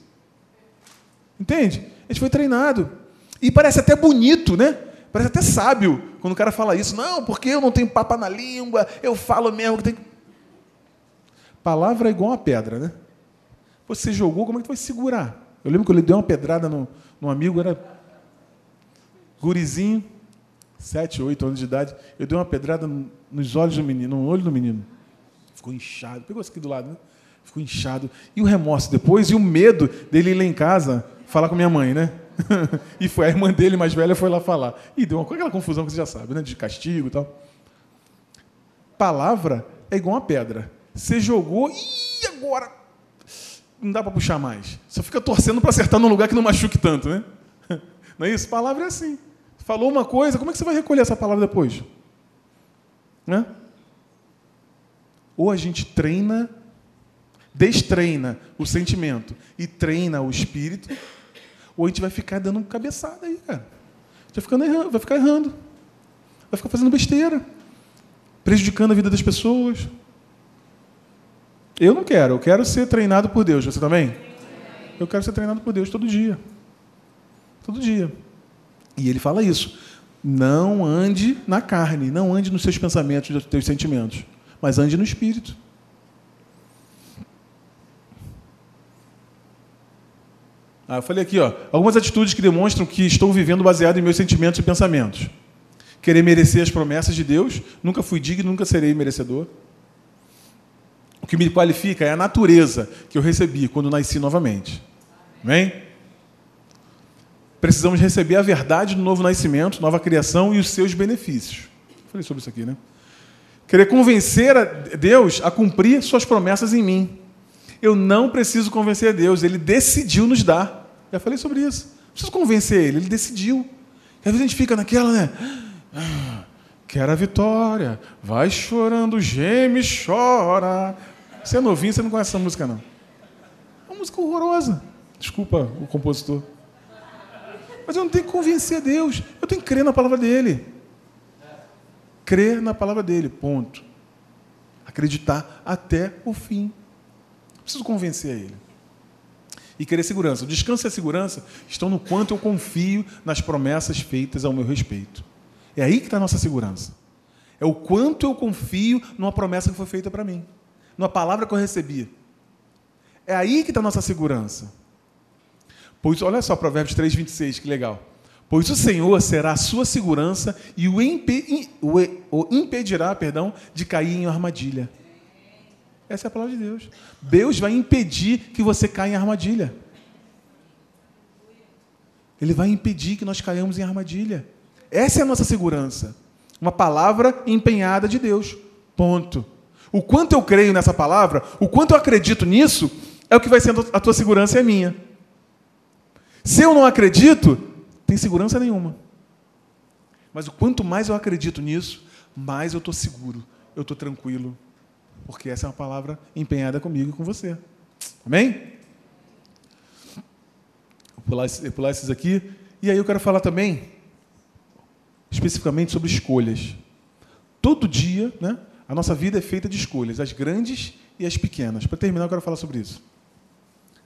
Entende? A gente foi treinado. E parece até bonito, né? Parece até sábio quando o cara fala isso. Não, porque eu não tenho papa na língua, eu falo mesmo que tem. Palavra é igual uma pedra, né? Você jogou, como é que tu vai segurar? Eu lembro que ele deu uma pedrada no, no amigo, era gurizinho, sete, oito anos de idade. Eu dei uma pedrada nos olhos do menino, no olho do menino. Ficou inchado. Pegou isso aqui do lado, né? Ficou inchado. E o remorso depois, e o medo dele ir lá em casa falar com minha mãe, né? e foi a irmã dele, mais velha, foi lá falar. E deu uma, aquela confusão que você já sabe, né? De castigo e tal. Palavra é igual uma pedra. Você jogou, e agora? não dá para puxar mais. Só fica torcendo para acertar num lugar que não machuque tanto, né? Não é isso? Palavra é assim. Falou uma coisa, como é que você vai recolher essa palavra depois? Né? Ou a gente treina, destreina o sentimento e treina o espírito, ou a gente vai ficar dando cabeçada aí, cara. vai, ficando errando, vai ficar errando. Vai ficar fazendo besteira. Prejudicando a vida das pessoas. Eu não quero, eu quero ser treinado por Deus. Você também? Eu quero ser treinado por Deus todo dia. Todo dia. E ele fala isso. Não ande na carne, não ande nos seus pensamentos, nos seus sentimentos, mas ande no espírito. Ah, eu falei aqui, ó, algumas atitudes que demonstram que estou vivendo baseado em meus sentimentos e pensamentos. Querer merecer as promessas de Deus, nunca fui digno, nunca serei merecedor. O que me qualifica é a natureza que eu recebi quando nasci novamente. Amém? Precisamos receber a verdade do novo nascimento, nova criação e os seus benefícios. Falei sobre isso aqui, né? Querer convencer a Deus a cumprir suas promessas em mim. Eu não preciso convencer Deus, Ele decidiu nos dar. Já falei sobre isso. Não preciso convencer ele, ele decidiu. E às vezes a gente fica naquela, né? Ah, quero a vitória. Vai chorando, geme, chora. Você é novinho, você não conhece essa música, não. É uma música horrorosa. Desculpa o compositor. Mas eu não tenho que convencer Deus. Eu tenho que crer na palavra dele. Crer na palavra dele, ponto. Acreditar até o fim. Preciso convencer ele e querer segurança. O descanso e a segurança estão no quanto eu confio nas promessas feitas ao meu respeito. É aí que está a nossa segurança. É o quanto eu confio numa promessa que foi feita para mim, numa palavra que eu recebi. É aí que está a nossa segurança. Pois, olha só, Provérbios 3, 26, que legal. Pois o Senhor será a sua segurança e o, impedirá perdão, de cair em armadilha. Essa é a palavra de Deus. Deus vai impedir que você caia em armadilha. Ele vai impedir que nós caiamos em armadilha. Essa é a nossa segurança. Uma palavra empenhada de Deus. Ponto. O quanto eu creio nessa palavra, o quanto eu acredito nisso, é o que vai sendo a tua segurança e a minha. Se eu não acredito, tem segurança nenhuma. Mas o quanto mais eu acredito nisso, mais eu estou seguro, eu estou tranquilo, porque essa é uma palavra empenhada comigo e com você. Amém? Vou pular, vou pular esses aqui. E aí eu quero falar também, especificamente, sobre escolhas. Todo dia, né, a nossa vida é feita de escolhas, as grandes e as pequenas. Para terminar, eu quero falar sobre isso.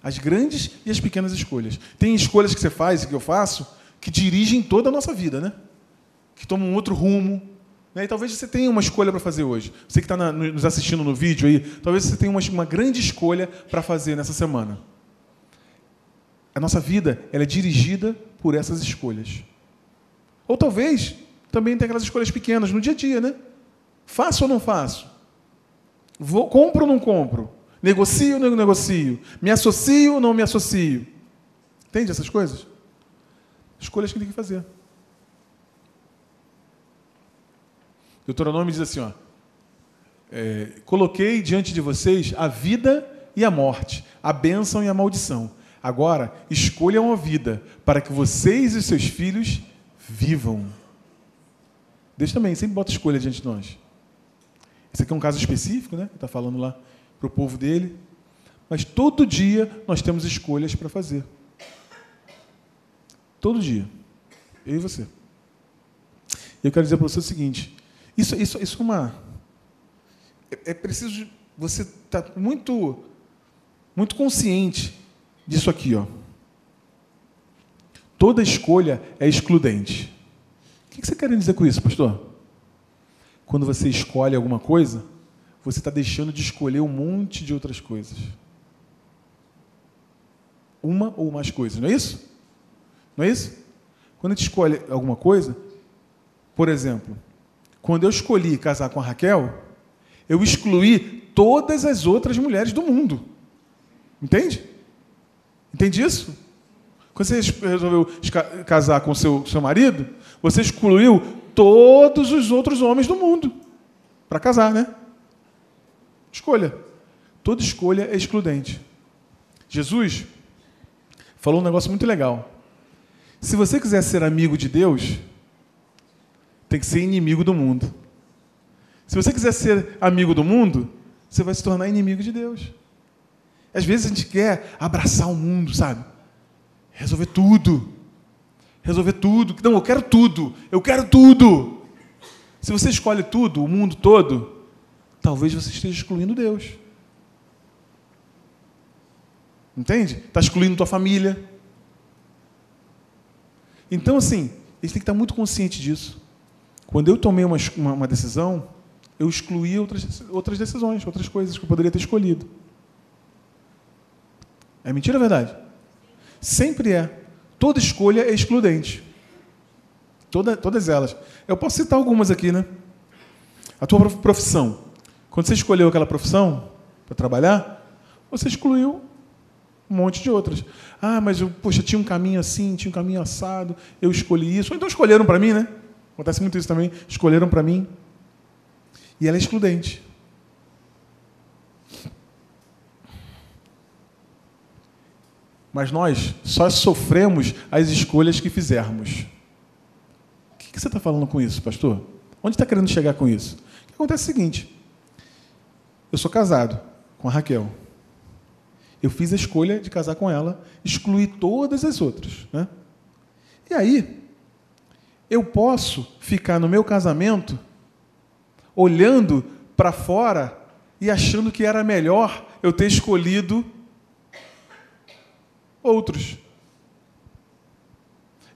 As grandes e as pequenas escolhas. Tem escolhas que você faz e que eu faço que dirigem toda a nossa vida, né? Que tomam um outro rumo, né? E talvez você tenha uma escolha para fazer hoje. Você que está nos assistindo no vídeo aí, talvez você tenha uma, uma grande escolha para fazer nessa semana. A nossa vida ela é dirigida por essas escolhas. Ou talvez também tem aquelas escolhas pequenas no dia a dia, né? Faço ou não faço? Vou, compro ou não compro? Negocio ou não negocio? Me associo ou não me associo? Entende essas coisas? Escolhas que tem que fazer. Deuteronômio diz assim: ó, é, coloquei diante de vocês a vida e a morte, a bênção e a maldição. Agora, escolham a vida para que vocês e seus filhos vivam. Deus também sempre bota escolha diante de nós. Esse aqui é um caso específico, né? Está falando lá para o povo dele. Mas todo dia nós temos escolhas para fazer. Todo dia. Eu e você. Eu quero dizer para você o seguinte: isso, isso, isso é uma. É, é preciso você estar tá muito, muito consciente disso aqui, ó. Toda escolha é excludente. O que você quer dizer com isso, pastor? Quando você escolhe alguma coisa, você está deixando de escolher um monte de outras coisas. Uma ou mais coisas, não é isso? Não é isso? Quando a gente escolhe alguma coisa, por exemplo, quando eu escolhi casar com a Raquel, eu excluí todas as outras mulheres do mundo. Entende? Entende isso? Quando você resolveu casar com seu, seu marido, você excluiu todos os outros homens do mundo para casar, né? Escolha. Toda escolha é excludente. Jesus falou um negócio muito legal. Se você quiser ser amigo de Deus, tem que ser inimigo do mundo. Se você quiser ser amigo do mundo, você vai se tornar inimigo de Deus. Às vezes a gente quer abraçar o mundo, sabe? Resolver tudo. resolver tudo. Não, eu quero tudo. Eu quero tudo. Se você escolhe tudo, o mundo todo, talvez você esteja excluindo Deus. Entende? Está excluindo tua família. Então, assim, a gente tem que estar muito consciente disso. Quando eu tomei uma, uma, uma decisão, eu excluí outras, outras decisões, outras coisas que eu poderia ter escolhido. É mentira ou é verdade? Sempre é. Toda escolha é excludente. Toda, todas elas. Eu posso citar algumas aqui, né? A tua profissão. Quando você escolheu aquela profissão para trabalhar, você excluiu um monte de outras. Ah, mas eu, poxa, tinha um caminho assim, tinha um caminho assado, eu escolhi isso. Ou então escolheram para mim, né? Acontece muito isso também. Escolheram para mim. E ela é excludente. Mas nós só sofremos as escolhas que fizermos. O que você está falando com isso, pastor? Onde está querendo chegar com isso? O que acontece é o seguinte: eu sou casado com a Raquel. Eu fiz a escolha de casar com ela, excluí todas as outras. Né? E aí, eu posso ficar no meu casamento olhando para fora e achando que era melhor eu ter escolhido outros.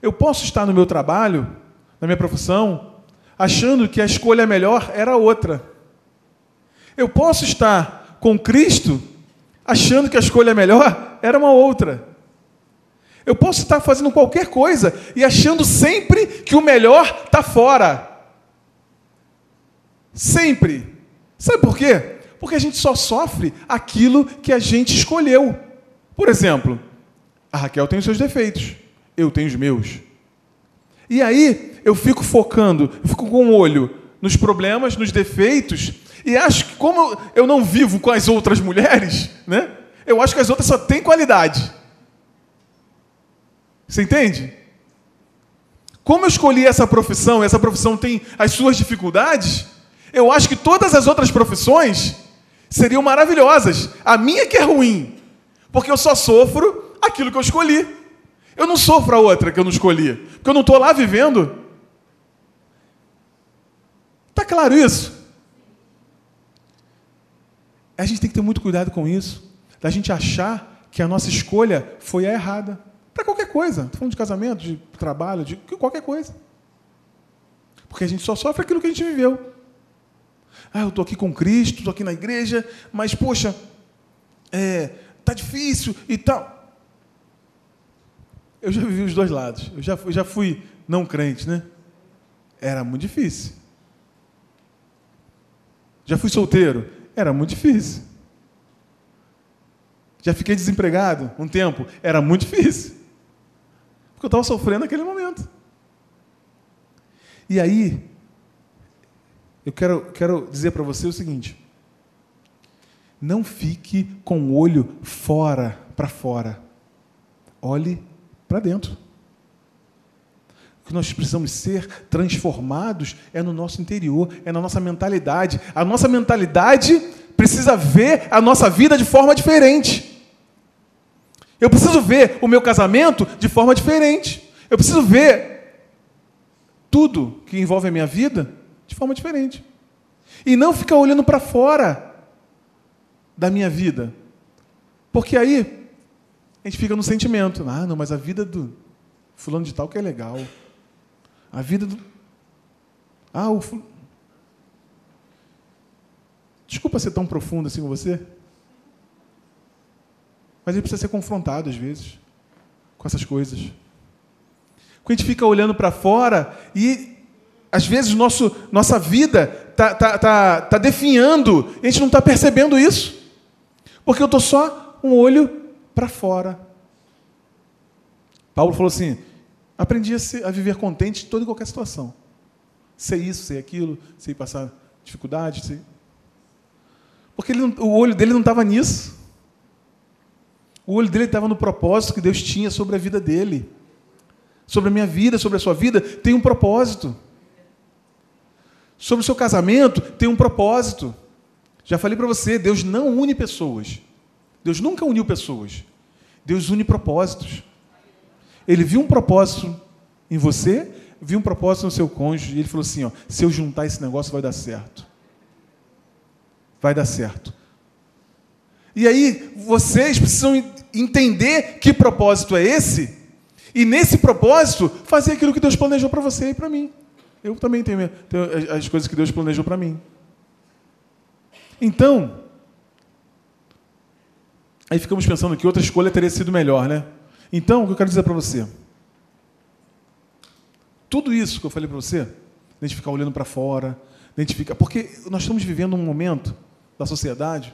Eu posso estar no meu trabalho, na minha profissão, achando que a escolha melhor era outra. Eu posso estar com Cristo achando que a escolha melhor era uma outra. Eu posso estar fazendo qualquer coisa e achando sempre que o melhor está fora. Sempre. Sabe por quê? Porque a gente só sofre aquilo que a gente escolheu. Por exemplo, a Raquel tem os seus defeitos, eu tenho os meus. E aí eu fico focando, eu fico com o olho nos problemas, nos defeitos, e acho que como eu não vivo com as outras mulheres, né? Eu acho que as outras só têm qualidade. Você entende? Como eu escolhi essa profissão, essa profissão tem as suas dificuldades, eu acho que todas as outras profissões seriam maravilhosas. A minha que é ruim, porque eu só sofro aquilo que eu escolhi. Eu não sofro a outra que eu não escolhi, porque eu não estou lá vivendo. Está claro isso? A gente tem que ter muito cuidado com isso, da gente achar que a nossa escolha foi a errada. Para qualquer coisa. Estou falando de casamento, de trabalho, de qualquer coisa. Porque a gente só sofre aquilo que a gente viveu. Ah, eu estou aqui com Cristo, estou aqui na igreja, mas, poxa, é, tá difícil e tal. Eu já vivi os dois lados. Eu já, eu já fui não crente, né? Era muito difícil. Já fui solteiro? Era muito difícil. Já fiquei desempregado um tempo? Era muito difícil. Porque eu estava sofrendo naquele momento. E aí, eu quero, quero dizer para você o seguinte: não fique com o olho fora para fora. Olhe para dentro. O que nós precisamos ser transformados é no nosso interior, é na nossa mentalidade. A nossa mentalidade precisa ver a nossa vida de forma diferente. Eu preciso ver o meu casamento de forma diferente. Eu preciso ver tudo que envolve a minha vida de forma diferente. E não ficar olhando para fora da minha vida. Porque aí a gente fica no sentimento. Ah, não, mas a vida do fulano de tal que é legal. A vida do. Ah, o. Desculpa ser tão profundo assim com você. Mas ele precisa ser confrontado às vezes com essas coisas. Quando a gente fica olhando para fora e às vezes nosso, nossa vida está tá, tá, tá definhando, a gente não está percebendo isso. Porque eu estou só um olho para fora. Paulo falou assim: aprendi a, ser, a, viver contente em toda e qualquer situação. Sei isso, sei aquilo, sei passar dificuldade, sei. Porque não, o olho dele não estava nisso. O olho dele estava no propósito que Deus tinha sobre a vida dele. Sobre a minha vida, sobre a sua vida, tem um propósito. Sobre o seu casamento, tem um propósito. Já falei para você, Deus não une pessoas. Deus nunca uniu pessoas. Deus une propósitos. Ele viu um propósito em você, vi um propósito no seu cônjuge, e ele falou assim: ó, se eu juntar esse negócio, vai dar certo. Vai dar certo. E aí, vocês precisam entender que propósito é esse, e nesse propósito, fazer aquilo que Deus planejou para você e para mim. Eu também tenho, tenho as coisas que Deus planejou para mim. Então, aí ficamos pensando que outra escolha teria sido melhor, né? Então, o que eu quero dizer para você? Tudo isso que eu falei para você, a gente ficar olhando para fora, a gente fica, porque nós estamos vivendo um momento da sociedade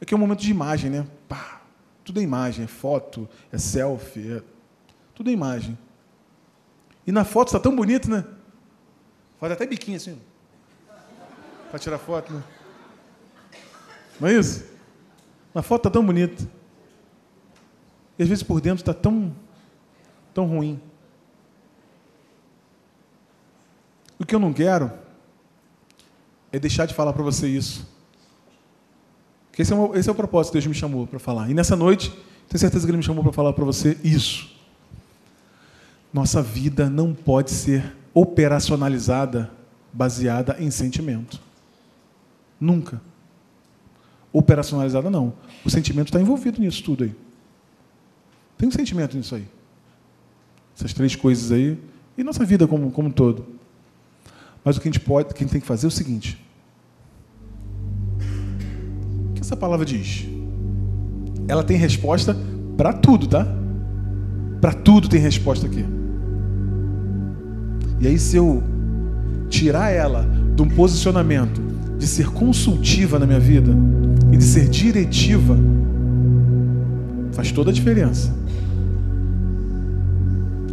é que é um momento de imagem, né? Pá, tudo é imagem, é foto, é selfie, é... tudo é imagem. E na foto está tão bonito, né? Faz até biquinho assim. Para tirar foto, né? Não é isso? Na foto está tão bonito. E às vezes por dentro está tão, tão ruim. O que eu não quero é deixar de falar para você isso. Porque esse é, o, esse é o propósito que Deus me chamou para falar. E nessa noite, tenho certeza que Ele me chamou para falar para você isso. Nossa vida não pode ser operacionalizada baseada em sentimento. Nunca. Operacionalizada não. O sentimento está envolvido nisso tudo aí. Tem um sentimento nisso aí. Essas três coisas aí. E nossa vida como, como um todo. Mas o que a gente pode, o que a gente tem que fazer é o seguinte. Essa palavra diz? Ela tem resposta para tudo, tá? Para tudo tem resposta aqui. E aí, se eu tirar ela de um posicionamento de ser consultiva na minha vida e de ser diretiva, faz toda a diferença.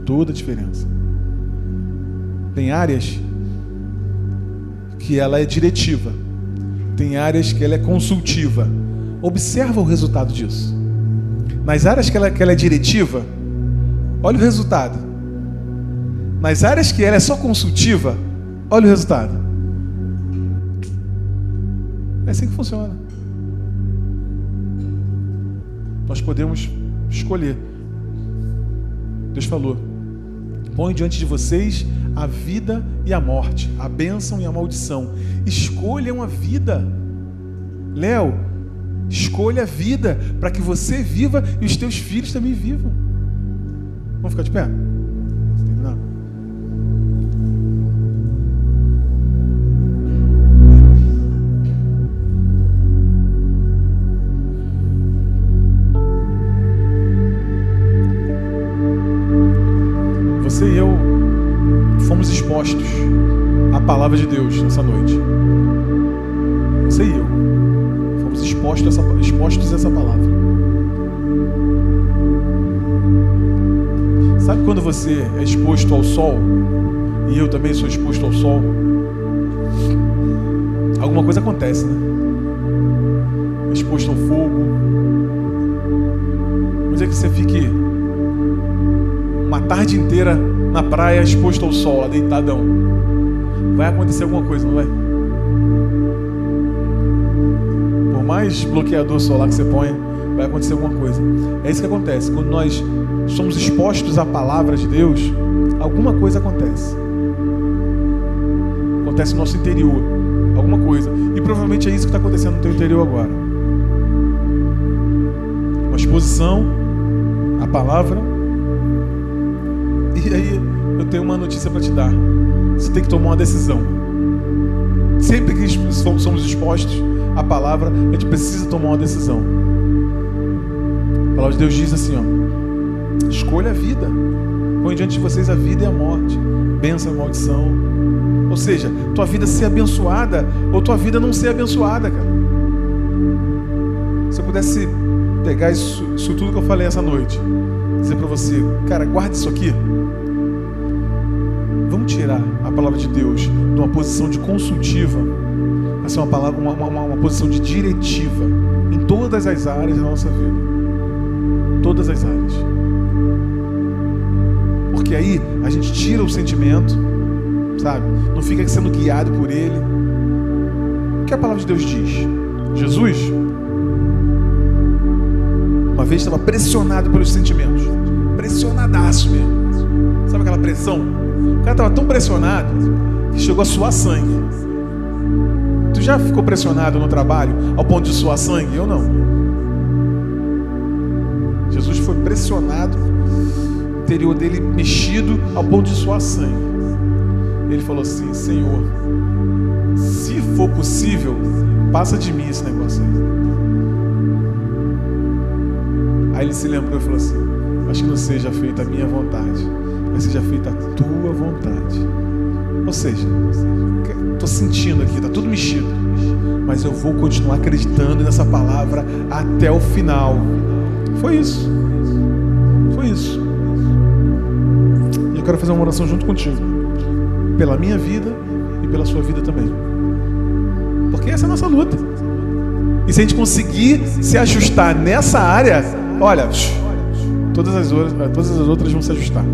Toda a diferença. Tem áreas que ela é diretiva, tem áreas que ela é consultiva. Observa o resultado disso. Nas áreas que ela, que ela é diretiva, olha o resultado. Nas áreas que ela é só consultiva, olha o resultado. É assim que funciona. Nós podemos escolher. Deus falou: põe diante de vocês a vida e a morte, a bênção e a maldição. Escolham a vida. Léo, escolha a vida para que você viva e os teus filhos também vivam. Vamos ficar de pé? Palavra de Deus nessa noite. Você e eu fomos expostos a essa, expostos a essa palavra. Sabe quando você é exposto ao sol e eu também sou exposto ao sol? Alguma coisa acontece, né? Exposto ao fogo. Vamos dizer que você fique uma tarde inteira na praia exposto ao sol, lá deitadão. Vai acontecer alguma coisa, não vai? Por mais bloqueador solar que você ponha, vai acontecer alguma coisa. É isso que acontece. Quando nós somos expostos à palavra de Deus, alguma coisa acontece. Acontece no nosso interior. Alguma coisa. E provavelmente é isso que está acontecendo no teu interior agora. Uma exposição à palavra e aí eu tenho uma notícia para te dar. Você tem que tomar uma decisão. Sempre que somos expostos à palavra, a gente precisa tomar uma decisão. A palavra de Deus diz assim, ó: Escolha a vida. Põe diante de vocês a vida e a morte, bênção e maldição. Ou seja, tua vida ser abençoada ou tua vida não ser abençoada, cara. Se eu pudesse pegar isso, isso tudo que eu falei essa noite, dizer para você, cara, guarde isso aqui tirar a palavra de Deus de uma posição de consultiva a ser uma, palavra, uma, uma, uma posição de diretiva em todas as áreas da nossa vida. Todas as áreas. Porque aí a gente tira o sentimento, sabe? Não fica sendo guiado por ele. O que a palavra de Deus diz? Jesus, uma vez estava pressionado pelos sentimentos, pressionadaço mesmo Sabe aquela pressão? O cara estava tão pressionado que chegou a suar sangue. Tu já ficou pressionado no trabalho ao ponto de suar sangue? Eu não. Jesus foi pressionado, o interior dele mexido ao ponto de suar sangue. Ele falou assim: Senhor, se for possível, passa de mim esse negócio aí. Aí ele se lembrou e falou assim: Acho que não seja feita a minha vontade, mas seja feita a tua vontade. Ou seja, estou sentindo aqui, está tudo mexido, mas eu vou continuar acreditando nessa palavra até o final. Foi isso. Foi isso. E eu quero fazer uma oração junto contigo pela minha vida e pela sua vida também. Porque essa é a nossa luta. E se a gente conseguir se ajustar nessa área, olha, todas as, todas as outras vão se ajustar.